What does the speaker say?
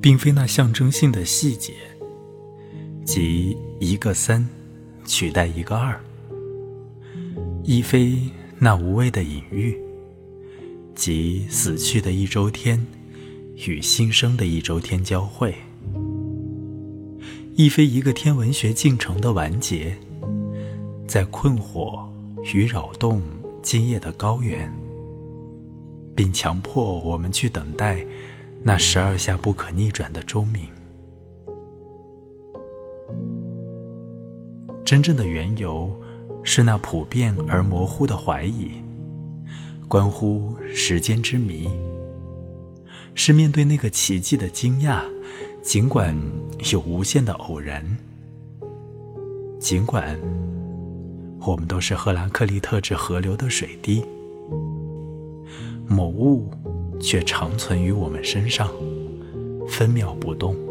并非那象征性的细节，即一个三取代一个二，亦非那无谓的隐喻，即死去的一周天与新生的一周天交汇，亦非一个天文学进程的完结，在困惑与扰动今夜的高原，并强迫我们去等待。那十二下不可逆转的钟鸣，真正的缘由是那普遍而模糊的怀疑，关乎时间之谜，是面对那个奇迹的惊讶，尽管有无限的偶然，尽管我们都是赫拉克利特之河流的水滴，某物。却长存于我们身上，分秒不动。